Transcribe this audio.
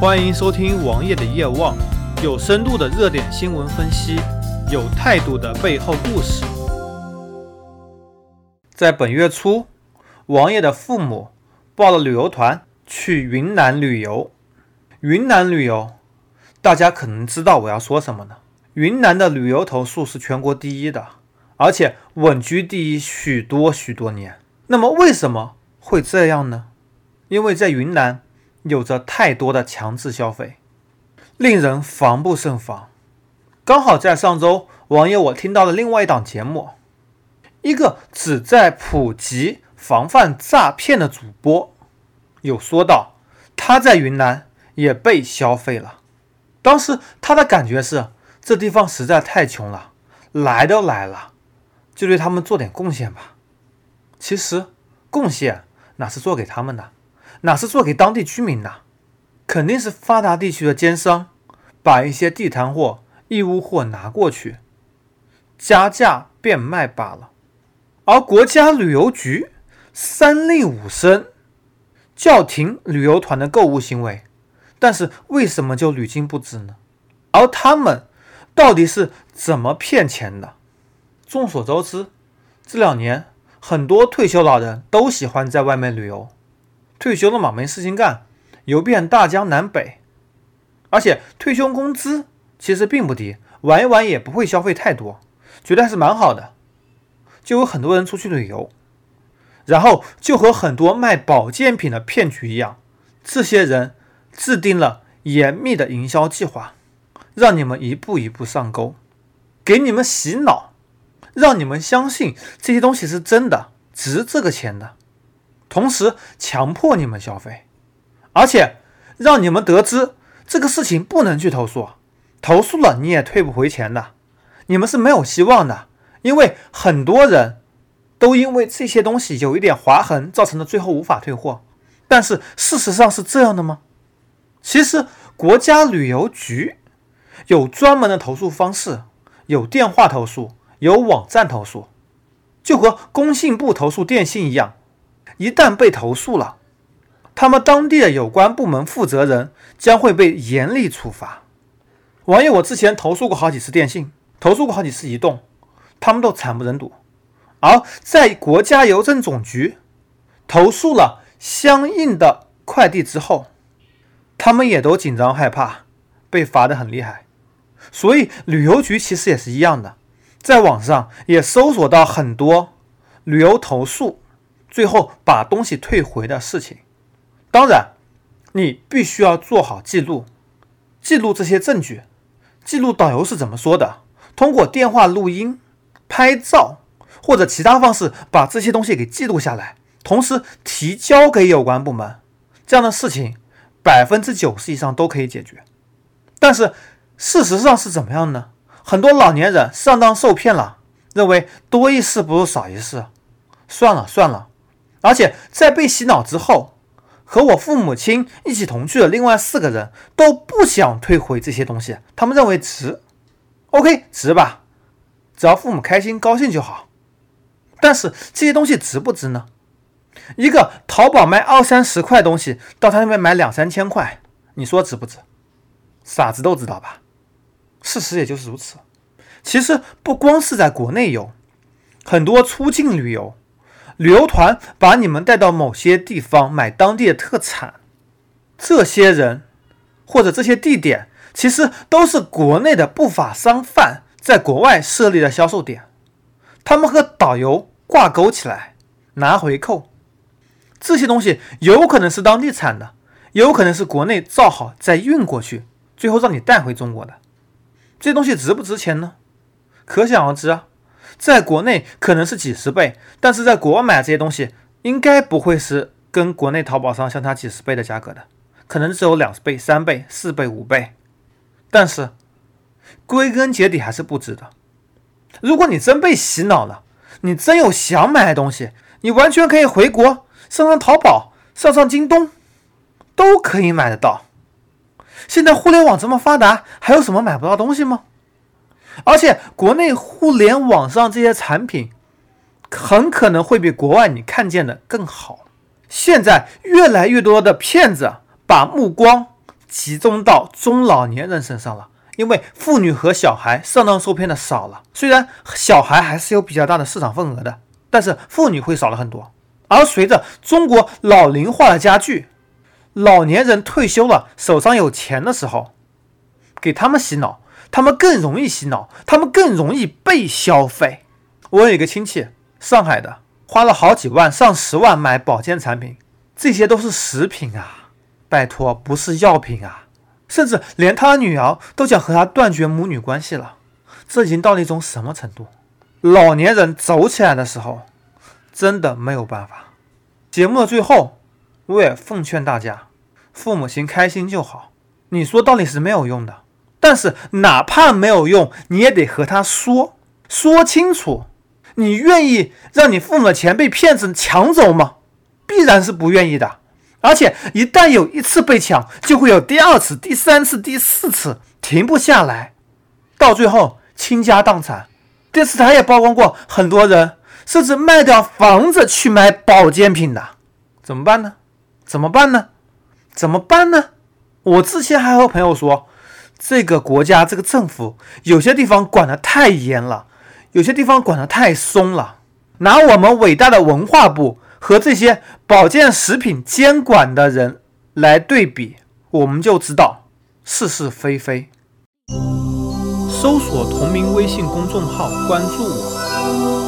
欢迎收听王爷的夜望，有深度的热点新闻分析，有态度的背后故事。在本月初，王爷的父母报了旅游团去云南旅游。云南旅游，大家可能知道我要说什么呢？云南的旅游投诉是全国第一的，而且稳居第一许多许多年。那么为什么会这样呢？因为在云南。有着太多的强制消费，令人防不胜防。刚好在上周，王爷我听到了另外一档节目，一个旨在普及防范诈骗的主播，有说到他在云南也被消费了。当时他的感觉是，这地方实在太穷了，来都来了，就对他们做点贡献吧。其实贡献哪是做给他们的？哪是做给当地居民的？肯定是发达地区的奸商把一些地摊货、义乌货拿过去，加价变卖罢了。而国家旅游局三令五申叫停旅游团的购物行为，但是为什么就屡禁不止呢？而他们到底是怎么骗钱的？众所周知，这两年很多退休老人都喜欢在外面旅游。退休了嘛，没事情干，游遍大江南北，而且退休工资其实并不低，玩一玩也不会消费太多，觉得还是蛮好的。就有很多人出去旅游，然后就和很多卖保健品的骗局一样，这些人制定了严密的营销计划，让你们一步一步上钩，给你们洗脑，让你们相信这些东西是真的，值这个钱的。同时强迫你们消费，而且让你们得知这个事情不能去投诉，投诉了你也退不回钱的，你们是没有希望的。因为很多人都因为这些东西有一点划痕，造成了最后无法退货。但是事实上是这样的吗？其实国家旅游局有专门的投诉方式，有电话投诉，有网站投诉，就和工信部投诉电信一样。一旦被投诉了，他们当地的有关部门负责人将会被严厉处罚。王爷，我之前投诉过好几次电信，投诉过好几次移动，他们都惨不忍睹。而在国家邮政总局投诉了相应的快递之后，他们也都紧张害怕，被罚得很厉害。所以旅游局其实也是一样的，在网上也搜索到很多旅游投诉。最后把东西退回的事情，当然，你必须要做好记录，记录这些证据，记录导游是怎么说的，通过电话录音、拍照或者其他方式把这些东西给记录下来，同时提交给有关部门，这样的事情百分之九十以上都可以解决。但是事实上是怎么样呢？很多老年人上当受骗了，认为多一事不如少一事，算了算了。而且在被洗脑之后，和我父母亲一起同去的另外四个人都不想退回这些东西，他们认为值，OK 值吧，只要父母开心高兴就好。但是这些东西值不值呢？一个淘宝卖二三十块东西，到他那边买两三千块，你说值不值？傻子都知道吧？事实也就是如此。其实不光是在国内游，很多出境旅游。旅游团把你们带到某些地方买当地的特产，这些人或者这些地点其实都是国内的不法商贩在国外设立的销售点，他们和导游挂钩起来拿回扣。这些东西有可能是当地产的，有可能是国内造好再运过去，最后让你带回中国的。这东西值不值钱呢？可想而知啊。在国内可能是几十倍，但是在国外买这些东西应该不会是跟国内淘宝上相差几十倍的价格的，可能只有两倍、三倍、四倍、五倍。但是归根结底还是不值得。如果你真被洗脑了，你真有想买的东西，你完全可以回国上上淘宝、上上京东，都可以买得到。现在互联网这么发达，还有什么买不到东西吗？而且，国内互联网上这些产品很可能会比国外你看见的更好。现在越来越多的骗子把目光集中到中老年人身上了。因为妇女和小孩上当受骗的少了，虽然小孩还是有比较大的市场份额的，但是妇女会少了很多。而随着中国老龄化的加剧，老年人退休了，手上有钱的时候，给他们洗脑，他们更容易洗脑，他们更容易被消费。我有一个亲戚，上海的，花了好几万、上十万买保健产品，这些都是食品啊，拜托，不是药品啊。甚至连他女儿都想和他断绝母女关系了，这已经到了一种什么程度？老年人走起来的时候，真的没有办法。节目的最后，我也奉劝大家，父母亲开心就好。你说道理是没有用的，但是哪怕没有用，你也得和他说说清楚。你愿意让你父母的钱被骗子抢走吗？必然是不愿意的。而且一旦有一次被抢，就会有第二次、第三次、第四次，停不下来，到最后倾家荡产。电视台也曝光过很多人，甚至卖掉房子去买保健品的，怎么办呢？怎么办呢？怎么办呢？我之前还和朋友说，这个国家、这个政府有些地方管得太严了，有些地方管得太松了。拿我们伟大的文化部。和这些保健食品监管的人来对比，我们就知道是是非非。搜索同名微信公众号，关注我。